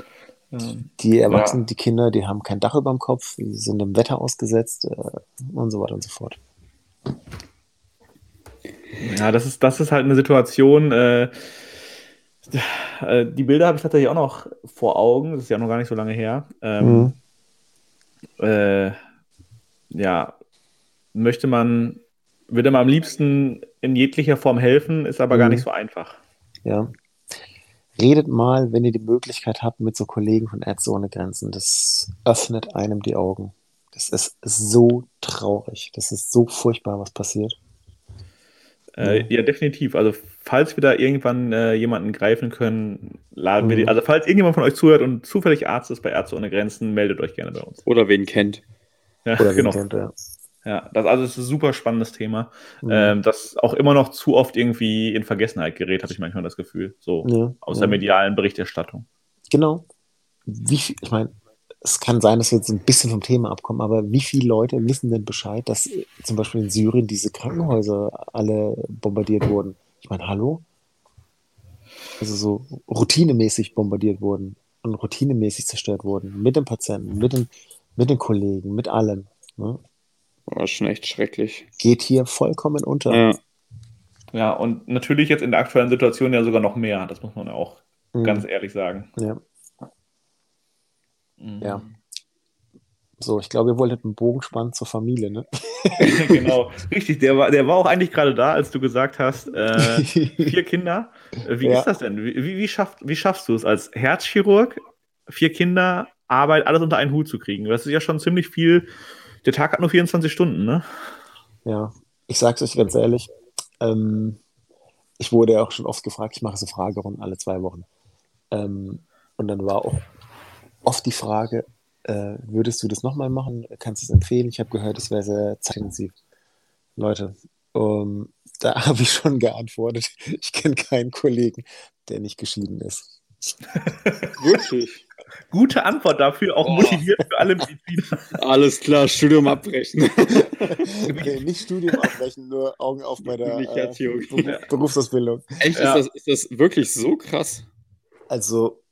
die Erwachsenen, ja. die Kinder, die haben kein Dach über dem Kopf, die sind dem Wetter ausgesetzt äh, und so weiter und so fort. Ja, das ist, das ist halt eine Situation, äh, äh, die Bilder habe ich tatsächlich auch noch vor Augen, das ist ja noch gar nicht so lange her. Ähm, mhm. äh, ja, möchte man, würde man am liebsten in jeglicher Form helfen, ist aber mhm. gar nicht so einfach. Ja. Redet mal, wenn ihr die Möglichkeit habt, mit so Kollegen von Ärzte ohne Grenzen. Das öffnet einem die Augen. Das ist so traurig. Das ist so furchtbar, was passiert. Äh, ja, definitiv. Also, falls wir da irgendwann äh, jemanden greifen können, laden mhm. wir die. Mhm. Also, falls irgendjemand von euch zuhört und zufällig Arzt ist bei Ärzte ohne Grenzen, meldet euch gerne bei uns. Oder wen kennt. Ja, Oder genau. Kennt, ja. ja. das, also, ist ein super spannendes Thema, mhm. ähm, das auch immer noch zu oft irgendwie in Vergessenheit gerät, habe ich manchmal das Gefühl. So ja, aus der medialen Berichterstattung. Genau. Wie viel, ich meine, es kann sein, dass wir jetzt ein bisschen vom Thema abkommen, aber wie viele Leute wissen denn Bescheid, dass zum Beispiel in Syrien diese Krankenhäuser alle bombardiert wurden? Ich meine, hallo? Also so routinemäßig bombardiert wurden und routinemäßig zerstört wurden. Mit den Patienten, mit den, mit den Kollegen, mit allen. Ne? War schon echt schrecklich. Geht hier vollkommen unter. Ja. ja, und natürlich jetzt in der aktuellen Situation ja sogar noch mehr. Das muss man ja auch mhm. ganz ehrlich sagen. Ja. Mhm. Ja. So, ich glaube, ihr wolltet einen Bogen spannen zur Familie, ne? genau, richtig. Der war, der war auch eigentlich gerade da, als du gesagt hast, äh, vier Kinder. Äh, wie ja. ist das denn? Wie, wie, schafft, wie schaffst du es als Herzchirurg, vier Kinder, Arbeit, alles unter einen Hut zu kriegen? Das ist ja schon ziemlich viel. Der Tag hat nur 24 Stunden, ne? Ja, ich sag's euch ganz ehrlich. Ähm, ich wurde ja auch schon oft gefragt, ich mache so Fragerunden alle zwei Wochen. Ähm, und dann war auch oft die Frage, äh, würdest du das nochmal machen? Kannst du es empfehlen? Ich habe gehört, es wäre sehr zeitintensiv. Leute, um, da habe ich schon geantwortet. Ich kenne keinen Kollegen, der nicht geschieden ist. Wirklich? Gute Antwort dafür, auch oh. motiviert für alle Mediziner. Alles klar, Studium abbrechen. okay, nicht Studium abbrechen, nur Augen auf bei der äh, Berufsausbildung. Echt? Ja. Ist, das, ist das wirklich so krass? Also,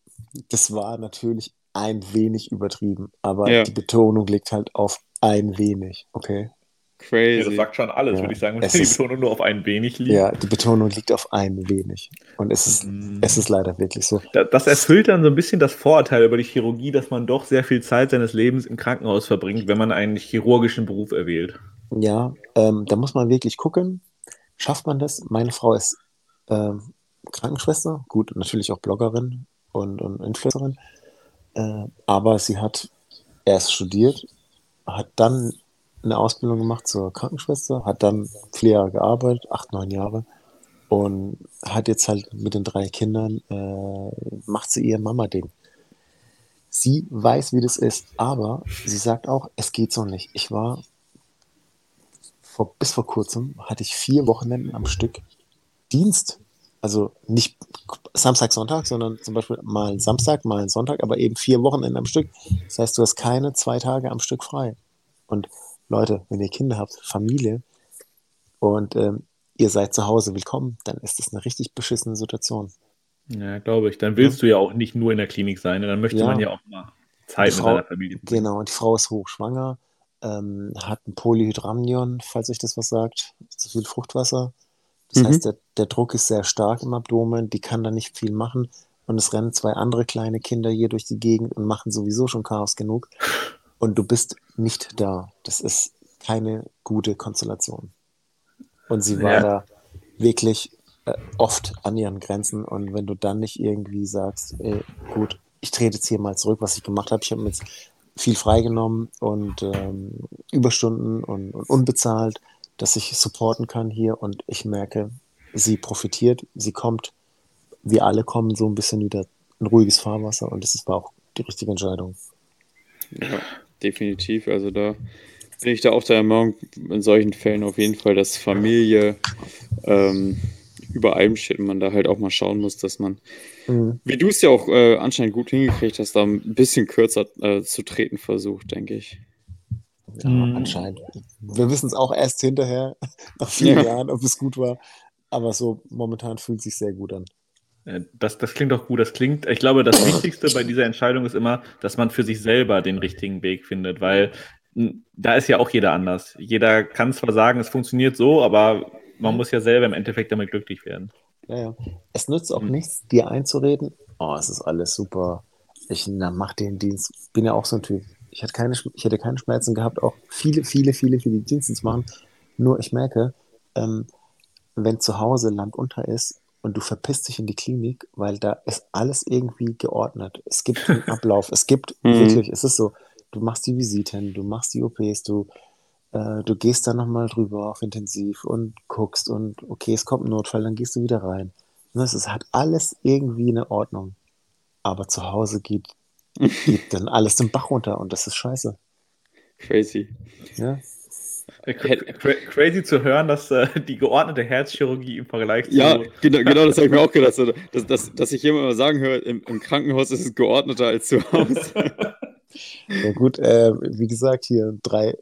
das war natürlich ein wenig übertrieben, aber ja. die Betonung liegt halt auf ein wenig, okay? Crazy. Ja, das sagt schon alles, ja. würde ich sagen, wenn es die Betonung nur auf ein wenig liegt. Ja, die Betonung liegt auf ein wenig. Und es ist, mm. es ist leider wirklich so. Das erfüllt dann so ein bisschen das Vorurteil über die Chirurgie, dass man doch sehr viel Zeit seines Lebens im Krankenhaus verbringt, wenn man einen chirurgischen Beruf erwählt. Ja, ähm, da muss man wirklich gucken. Schafft man das? Meine Frau ist ähm, Krankenschwester, gut, natürlich auch Bloggerin und, und Influencerin. Äh, aber sie hat erst studiert, hat dann eine Ausbildung gemacht zur Krankenschwester, hat dann vier Jahre gearbeitet, acht, neun Jahre und hat jetzt halt mit den drei Kindern, äh, macht sie ihr Mama-Ding. Sie weiß, wie das ist, aber sie sagt auch, es geht so nicht. Ich war vor, bis vor kurzem, hatte ich vier Wochenenden am Stück Dienst also nicht Samstag, Sonntag, sondern zum Beispiel mal Samstag, mal Sonntag, aber eben vier Wochenenden am Stück. Das heißt, du hast keine zwei Tage am Stück frei. Und Leute, wenn ihr Kinder habt, Familie und ähm, ihr seid zu Hause willkommen, dann ist das eine richtig beschissene Situation. Ja, glaube ich. Dann willst ja. du ja auch nicht nur in der Klinik sein, dann möchte ja. man ja auch mal Zeit Frau, mit seiner Familie. Genau, und die Frau ist hochschwanger, ähm, hat ein Polyhydramnion, falls euch das was sagt, zu viel Fruchtwasser das mhm. heißt, der, der Druck ist sehr stark im Abdomen, die kann da nicht viel machen. Und es rennen zwei andere kleine Kinder hier durch die Gegend und machen sowieso schon Chaos genug. Und du bist nicht da. Das ist keine gute Konstellation. Und sie war ja. da wirklich äh, oft an ihren Grenzen. Und wenn du dann nicht irgendwie sagst, ey, gut, ich trete jetzt hier mal zurück, was ich gemacht habe. Ich habe mir jetzt viel freigenommen und ähm, Überstunden und, und unbezahlt dass ich supporten kann hier und ich merke, sie profitiert, sie kommt, wir alle kommen so ein bisschen wieder in ruhiges Fahrwasser und das war auch die richtige Entscheidung. Ja, definitiv. Also da bin ich da auch der Meinung, in solchen Fällen auf jeden Fall, dass Familie ähm, über allem steht und man da halt auch mal schauen muss, dass man, mhm. wie du es ja auch äh, anscheinend gut hingekriegt hast, da ein bisschen kürzer äh, zu treten versucht, denke ich. Ja, mhm. anscheinend. Wir wissen es auch erst hinterher, nach vielen ja. Jahren, ob es gut war. Aber so momentan fühlt es sich sehr gut an. Äh, das, das klingt doch gut. Das klingt, ich glaube, das Wichtigste bei dieser Entscheidung ist immer, dass man für sich selber den richtigen Weg findet, weil da ist ja auch jeder anders. Jeder kann zwar sagen, es funktioniert so, aber man muss ja selber im Endeffekt damit glücklich werden. Ja, ja. Es nützt auch mhm. nichts, dir einzureden, oh, es ist alles super. Ich na, mach den Dienst. Bin ja auch so ein Typ. Ich hätte keine, ich hätte keine Schmerzen gehabt, auch viele, viele, viele, viele Dienste zu machen. Nur ich merke, ähm, wenn zu Hause Land unter ist und du verpisst dich in die Klinik, weil da ist alles irgendwie geordnet. Es gibt einen Ablauf. Es gibt mhm. wirklich, es ist so, du machst die Visiten, du machst die OPs, du, äh, du gehst da nochmal drüber auf intensiv und guckst und okay, es kommt ein Notfall, dann gehst du wieder rein. Das ist, hat alles irgendwie eine Ordnung. Aber zu Hause geht, geht dann alles den Bach runter und das ist scheiße. Crazy. Ja. Äh, crazy zu hören, dass äh, die geordnete Herzchirurgie im Vergleich zu. Ja, genau, genau das habe ich mir auch gedacht. Dass, dass, dass ich jemand mal sagen höre, im, im Krankenhaus ist es geordneter als zu Hause. Ja gut, äh, wie gesagt, hier drei,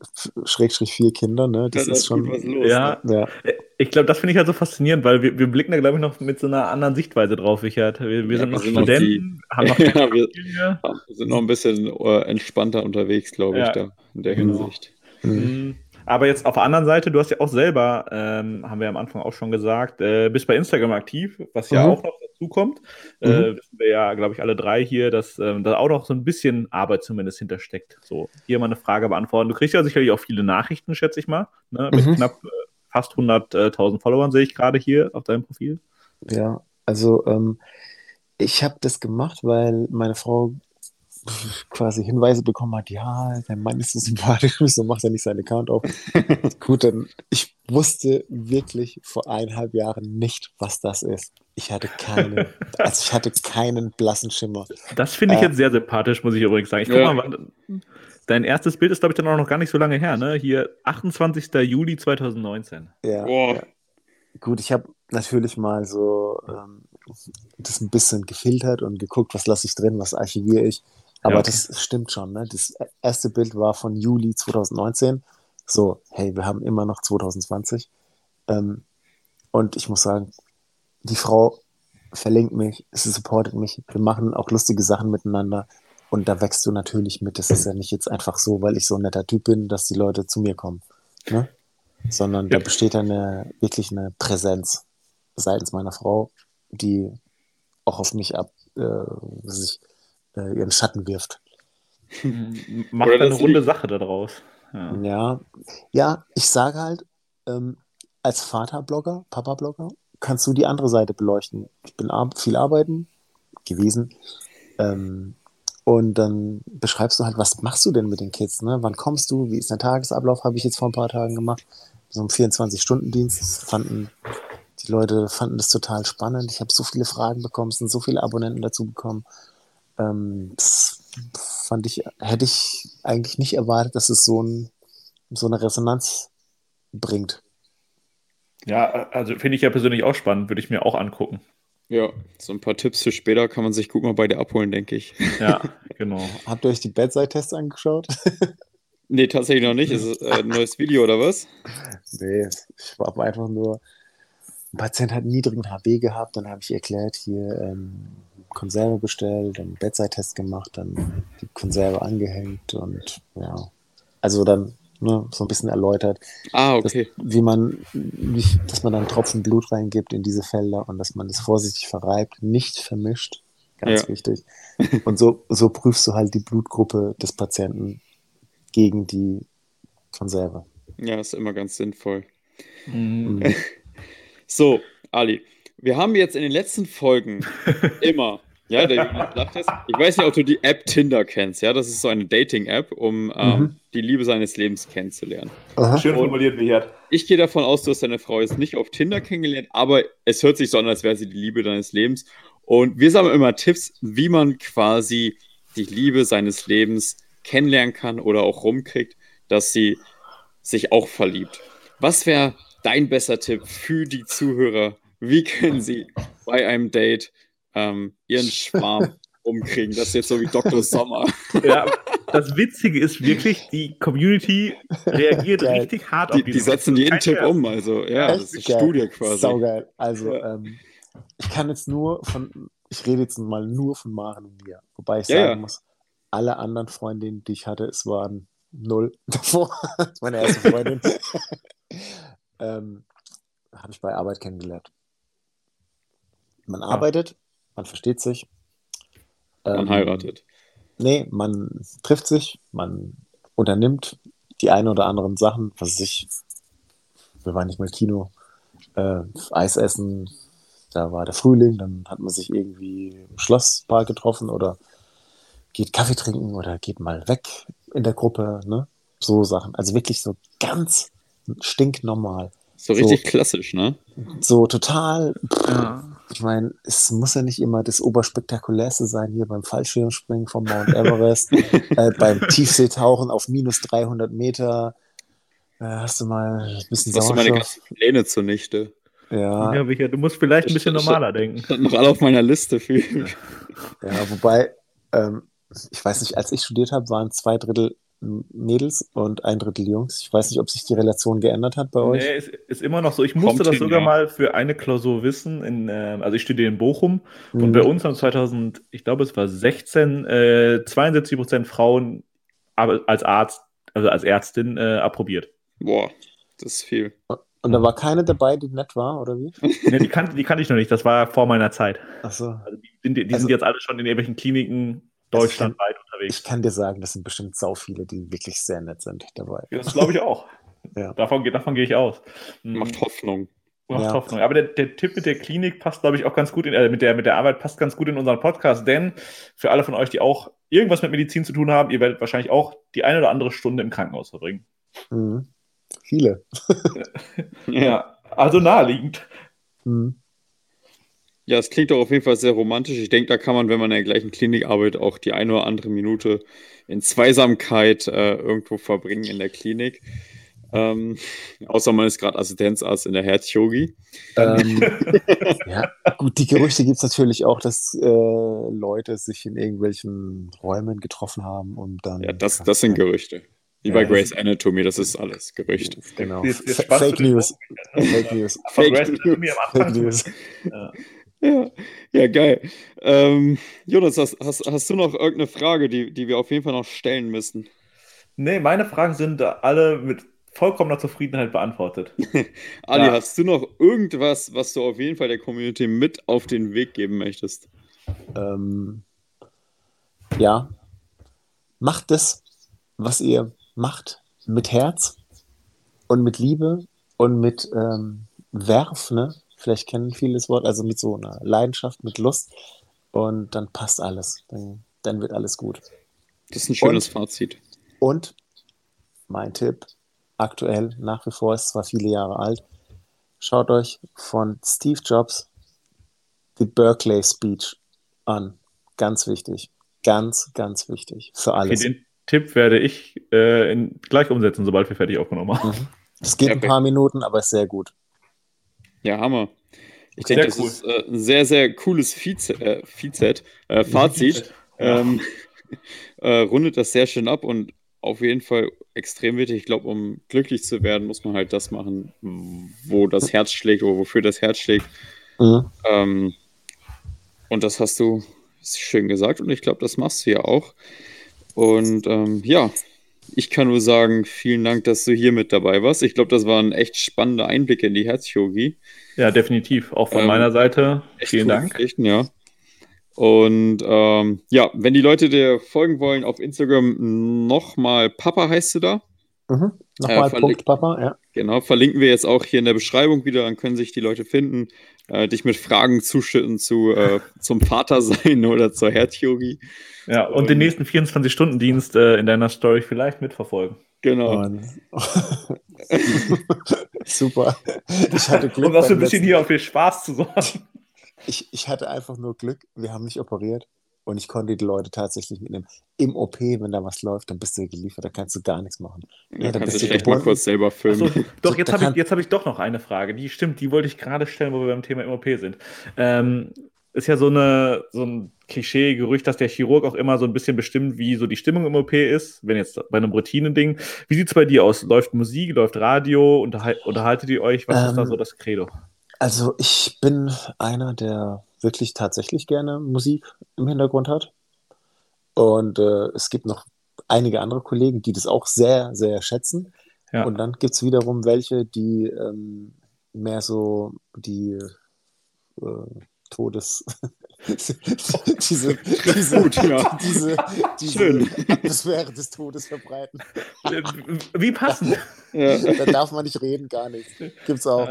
Schrägstrich vier Kinder, ne? Das, das ist schon. Was los, ja, ne? ja. Ich glaube, das finde ich halt so faszinierend, weil wir, wir blicken da, glaube ich, noch mit so einer anderen Sichtweise drauf, Richard. Wir, wir ja, sind noch sind Studenten, noch die, haben noch ja, wir, wir, sind noch ein bisschen uh, entspannter unterwegs, glaube ich, da in der genau. Hinsicht. Mhm. mhm. Aber jetzt auf der anderen Seite, du hast ja auch selber, ähm, haben wir am Anfang auch schon gesagt, äh, bist bei Instagram aktiv, was ja mhm. auch noch dazu kommt. Äh, mhm. Äh, wissen wir ja, glaube ich, alle drei hier, dass ähm, da auch noch so ein bisschen Arbeit zumindest hintersteckt. So, hier mal eine Frage beantworten. Du kriegst ja sicherlich auch viele Nachrichten, schätze ich mal, ne? mit mhm. knapp äh, fast 100.000 Followern, sehe ich gerade hier auf deinem Profil. Ja, also ähm, ich habe das gemacht, weil meine Frau quasi Hinweise bekommen hat, ja, der Mann ist so sympathisch, so macht er nicht seinen Account auf. Gut, dann ich wusste wirklich vor eineinhalb Jahren nicht, was das ist. Ich hatte keine, also ich hatte keinen blassen Schimmer. Das finde ich äh, jetzt sehr sympathisch, muss ich übrigens sagen. Ich ja. guck mal, dein erstes Bild ist, glaube ich, dann auch noch gar nicht so lange her, ne? Hier 28. Juli 2019. Ja. ja. Gut, ich habe natürlich mal so ähm, das ein bisschen gefiltert und geguckt, was lasse ich drin, was archiviere ich. Aber ja, okay. das stimmt schon. Ne? Das erste Bild war von Juli 2019. So, hey, wir haben immer noch 2020. Ähm, und ich muss sagen, die Frau verlinkt mich, sie supportet mich. Wir machen auch lustige Sachen miteinander. Und da wächst du natürlich mit. Das ist ja nicht jetzt einfach so, weil ich so ein netter Typ bin, dass die Leute zu mir kommen. Ne? Sondern ja. da besteht eine, wirklich eine Präsenz seitens meiner Frau, die auch auf mich ab, äh, sich äh, ihren Schatten wirft. Macht eine runde Sache daraus. Ja. ja, ja, ich sage halt, ähm, als Vaterblogger, Papa-Blogger, kannst du die andere Seite beleuchten. Ich bin ar viel arbeiten gewesen. Ähm, und dann beschreibst du halt, was machst du denn mit den Kids? Ne? Wann kommst du? Wie ist dein Tagesablauf? Habe ich jetzt vor ein paar Tagen gemacht. So einen 24-Stunden-Dienst. Fanden, die Leute fanden das total spannend. Ich habe so viele Fragen bekommen, es sind so viele Abonnenten dazu bekommen. Ähm, das fand ich, hätte ich eigentlich nicht erwartet, dass es so, ein, so eine Resonanz bringt. Ja, also finde ich ja persönlich auch spannend, würde ich mir auch angucken. Ja, so ein paar Tipps für später kann man sich gut mal bei dir abholen, denke ich. Ja, genau. Habt ihr euch die Bedside-Tests angeschaut? nee, tatsächlich noch nicht. Ist es äh, ein neues Video oder was? Nee, ich habe einfach nur. Ein Patient hat niedrigen HB gehabt, dann habe ich erklärt, hier ähm, Konserve bestellt, dann Bedside-Test gemacht, dann die Konserve angehängt und ja, also dann ne, so ein bisschen erläutert, ah, okay. dass, wie man, dass man dann Tropfen Blut reingibt in diese Felder und dass man das vorsichtig verreibt, nicht vermischt, ganz ja. wichtig. Und so, so prüfst du halt die Blutgruppe des Patienten gegen die Konserve. Ja, ist immer ganz sinnvoll. Mhm. so, Ali, wir haben jetzt in den letzten Folgen immer, ja, der ich weiß nicht, ob du die App Tinder kennst, ja, das ist so eine Dating-App, um ähm, mhm. die Liebe seines Lebens kennenzulernen. Aha. Schön formuliert, Richard. Ich gehe davon aus, du hast deine Frau jetzt nicht auf Tinder kennengelernt, aber es hört sich so an, als wäre sie die Liebe deines Lebens. Und wir sammeln immer Tipps, wie man quasi die Liebe seines Lebens kennenlernen kann oder auch rumkriegt, dass sie sich auch verliebt. Was wäre dein besser Tipp für die Zuhörer wie können Sie bei einem Date ähm, Ihren Schwarm umkriegen? Das ist jetzt so wie Dr. Sommer. Ja, das Witzige ist wirklich, die Community reagiert Geil. richtig hart auf Die, die diesen setzen Witz. jeden Tipp Scherz. um. Also, ja, das ist Geil. Studie quasi. Saugeil. Also, Ja. ähm, ich kann jetzt nur von, ich rede jetzt mal nur von Maren und mir. Wobei ich Ja, sagen ja. muss, alle anderen Freundinnen, die ich hatte, es waren null davor. Meine erste Freundin. ähm, habe ich bei Arbeit kennengelernt. Man arbeitet, man versteht sich. Man Ähm, heiratet. Nee, man trifft sich, man unternimmt die ein oder anderen Sachen, was weiß ich, wir waren nicht mal Kino, äh, Eis essen, da war der Frühling, dann hat man sich irgendwie im Schlosspark getroffen oder geht Kaffee trinken oder geht mal weg in der Gruppe, ne? So Sachen. Also wirklich so ganz stinknormal. So richtig klassisch, ne? So total, Ja. Ich meine, es muss ja nicht immer das Oberspektakulärste sein, hier beim Fallschirmspringen vom Mount Everest, äh, beim Tiefseetauchen auf minus 300 Meter. Äh, hast du mal ein bisschen Was sind meine Sauerstoff? ganzen Pläne zunichte? Ja, Ja, Micha, du musst vielleicht ein bisschen normaler denken. Stand noch alle auf meiner Liste für. ja, wobei, ähm, ich weiß nicht, als ich studiert habe, waren zwei Drittel Mädels und ein Drittel Jungs. Ich weiß nicht, ob sich die Relation geändert hat bei euch. Nee, ist, ist immer noch so. Ich musste Kommt das hin, sogar ja. mal für eine Klausur wissen. In, ähm, also ich studiere in Bochum und Mhm. bei uns haben 2000, ich glaube es war 16, äh, 72 Prozent Frauen als Arzt, also als Ärztin äh, approbiert. Boah, das ist viel. Und da war keine dabei, die nett war, oder wie? Nee, die, kannte, die kannte ich noch nicht, das war vor meiner Zeit. Achso. Also die sind, die Also- sind jetzt alle schon in irgendwelchen Kliniken deutschlandweit unterwegs. Ich kann dir sagen, das sind bestimmt sau viele, die wirklich sehr nett sind dabei. Ja, Das glaube ich auch. Ja. Davon, davon gehe ich aus. Mhm. Macht Hoffnung. Macht Ja. Hoffnung. Aber der, der Tipp mit der Klinik passt, glaube ich, auch ganz gut in, äh, mit, der, mit der Arbeit passt ganz gut in unseren Podcast, denn für alle von euch, die auch irgendwas mit Medizin zu tun haben, ihr werdet wahrscheinlich auch die eine oder andere Stunde im Krankenhaus verbringen. Mhm. Viele. Ja. Also naheliegend. Mhm. Ja, es klingt doch auf jeden Fall sehr romantisch. Ich denke, da kann man, wenn man in der gleichen Klinik arbeitet, auch die eine oder andere Minute in Zweisamkeit äh, irgendwo verbringen in der Klinik. Ähm, außer man ist gerade Assistenzarzt in der Herzchirurgie. Ähm, ja, gut, die Gerüchte gibt es natürlich auch, dass äh, Leute sich in irgendwelchen Räumen getroffen haben und dann. Ja, das, das sind Gerüchte. Wie Ja, bei das- Grey's Anatomy, das ist alles Gerücht. Genau. Fake News. Fake News. Fake am Fake. News. Ja. Ja, geil. Ähm, Jonas, hast, hast, hast du noch irgendeine Frage, die, die wir auf jeden Fall noch stellen müssen? Nee, meine Fragen sind alle mit vollkommener Zufriedenheit beantwortet. Ali, Ja. hast du noch irgendwas, was du auf jeden Fall der Community mit auf den Weg geben möchtest? Ähm, ja. Macht das, was ihr macht, mit Herz und mit Liebe und mit ähm, Werf, ne? Vielleicht kennen viele das Wort, also mit so einer Leidenschaft, mit Lust. Und dann passt alles. Dann, dann wird alles gut. Das ist ein schönes Und? Fazit. Und mein Tipp, aktuell nach wie vor, ist zwar viele Jahre alt, schaut euch von Steve Jobs die Berkeley Speech an. Ganz wichtig. Ganz, ganz wichtig. Für Okay, alles. den Tipp werde ich äh, in, gleich umsetzen, sobald wir fertig aufgenommen haben. Mhm. Es geht ein Perfekt. paar Minuten, aber ist sehr gut. Ja, Hammer. Ich Sehr denke, das cool. ist äh, ein sehr, sehr cooles Vize, äh, äh, Fazit. Ja. Ähm, äh, rundet das sehr schön ab und auf jeden Fall extrem wichtig. Ich glaube, um glücklich zu werden, muss man halt das machen, wo das Herz schlägt oder wofür das Herz schlägt. Mhm. Ähm, und das hast du schön gesagt und ich glaube, das machst du ja auch. Und ähm, ja, ich kann nur sagen, vielen Dank, dass du hier mit dabei warst. Ich glaube, das waren echt spannende Einblicke in die Herzchirurgie. Ja, definitiv. Auch von Ähm, meiner Seite. Echt Vielen Dank. Ja. Und ähm, ja, wenn die Leute dir folgen wollen auf Instagram, nochmal Papa heißt du da. Mhm. Nochmal Äh, Punkt, Papa. Ja. Genau, verlinken wir jetzt auch hier in der Beschreibung wieder, dann können sich die Leute finden, äh, dich mit Fragen zuschütten zu, äh, zum Vatersein oder zur Herzchirurgie. Ja, und den nächsten 24-Stunden-Dienst äh, in deiner Story vielleicht mitverfolgen. Genau. Und Super. Ich hatte Glück. Um das so ein bisschen letzten- hier auf den Spaß zu sorgen. ich, ich hatte einfach nur Glück. Wir haben nicht operiert. Und ich konnte die Leute tatsächlich mitnehmen. Im OP, wenn da was läuft, dann bist du geliefert, da kannst du gar nichts machen. Ja, ja dann kannst du vielleicht mal kurz selber filmen. So, doch, jetzt habe ich, hab ich doch noch eine Frage. Die stimmt, die wollte ich gerade stellen, wo wir beim Thema im OP sind. Ähm, ist ja so, eine, so ein Klischee-Gerücht, dass der Chirurg auch immer so ein bisschen bestimmt, wie so die Stimmung im OP ist, wenn jetzt bei einem Routinen-Ding. Wie sieht es bei dir aus? Läuft Musik, läuft Radio, unterhal unterhaltet ihr euch? Was ähm, ist da so ähm, das Credo? Also ich bin einer, der wirklich tatsächlich gerne Musik im Hintergrund hat. Und äh, es gibt noch einige andere Kollegen, die das auch sehr, sehr schätzen. Ja. Und dann gibt es wiederum welche, die ähm, mehr so die äh, Todes. diese, diese, Gut, ja. diese, diese Atmosphäre des Todes verbreiten. Wie passend. Ja. Da darf man nicht reden, gar nicht. Gibt's auch.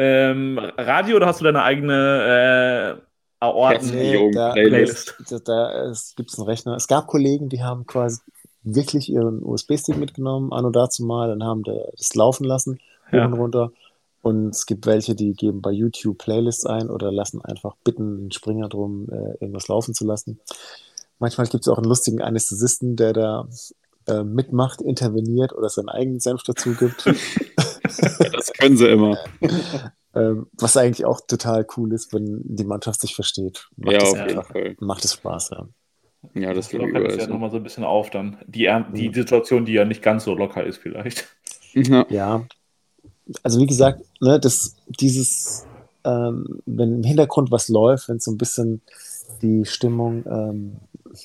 Ähm, Radio oder hast du deine eigene äh, Aorten nee, da, Playlist? Da, da gibt es einen Rechner. Es gab Kollegen, die haben quasi wirklich ihren USB-Stick mitgenommen, an und dazu mal, und haben das laufen lassen, hoch ja. und runter. Und es gibt welche, die geben bei YouTube Playlists ein oder lassen einfach bitten den Springer drum, äh, irgendwas laufen zu lassen. Manchmal gibt es auch einen lustigen Anästhesisten, der da äh, mitmacht, interveniert oder seinen eigenen Senf dazu gibt. das können sie immer. ähm, was eigentlich auch total cool ist, wenn die Mannschaft sich versteht. Macht ja, auf jeden Fall. Macht es Spaß, ja. Ja, das, lockert es ja nochmal so ein bisschen auf dann. Die, die Situation, die ja nicht ganz so locker ist vielleicht. Ja, ja also wie gesagt, ne, das, dieses, ähm, wenn im Hintergrund was läuft, wenn so ein bisschen die Stimmung ähm,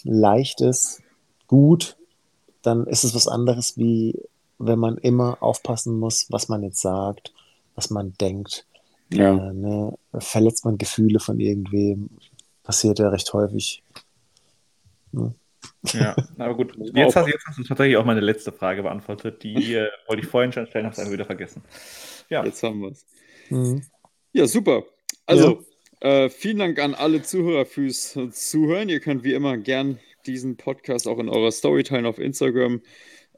leicht ist, gut, dann ist es was anderes, wie wenn man immer aufpassen muss, was man jetzt sagt, was man denkt. Ja. Äh, ne, verletzt man Gefühle von irgendwem, passiert ja recht häufig. Ne? Ja, aber gut. Jetzt hast, jetzt hast, du tatsächlich auch meine letzte Frage beantwortet. Die äh, wollte ich vorhin schon stellen, habe es wieder vergessen. Ja. Jetzt haben wir es. Mhm. Ja, super. Also, ja. Äh, vielen Dank an alle Zuhörer fürs Zuhören. Ihr könnt wie immer gern diesen Podcast auch in eurer Story teilen auf Instagram.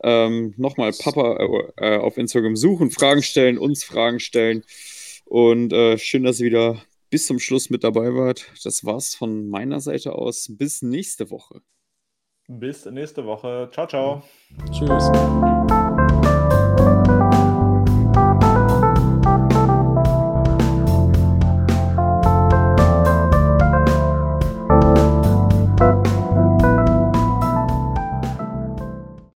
Ähm, Nochmal Papa äh, auf Instagram suchen, Fragen stellen, uns Fragen stellen. Und äh, schön, dass ihr wieder bis zum Schluss mit dabei wart. Das war's von meiner Seite aus. Bis nächste Woche. Bis nächste Woche. Ciao, ciao. Tschüss.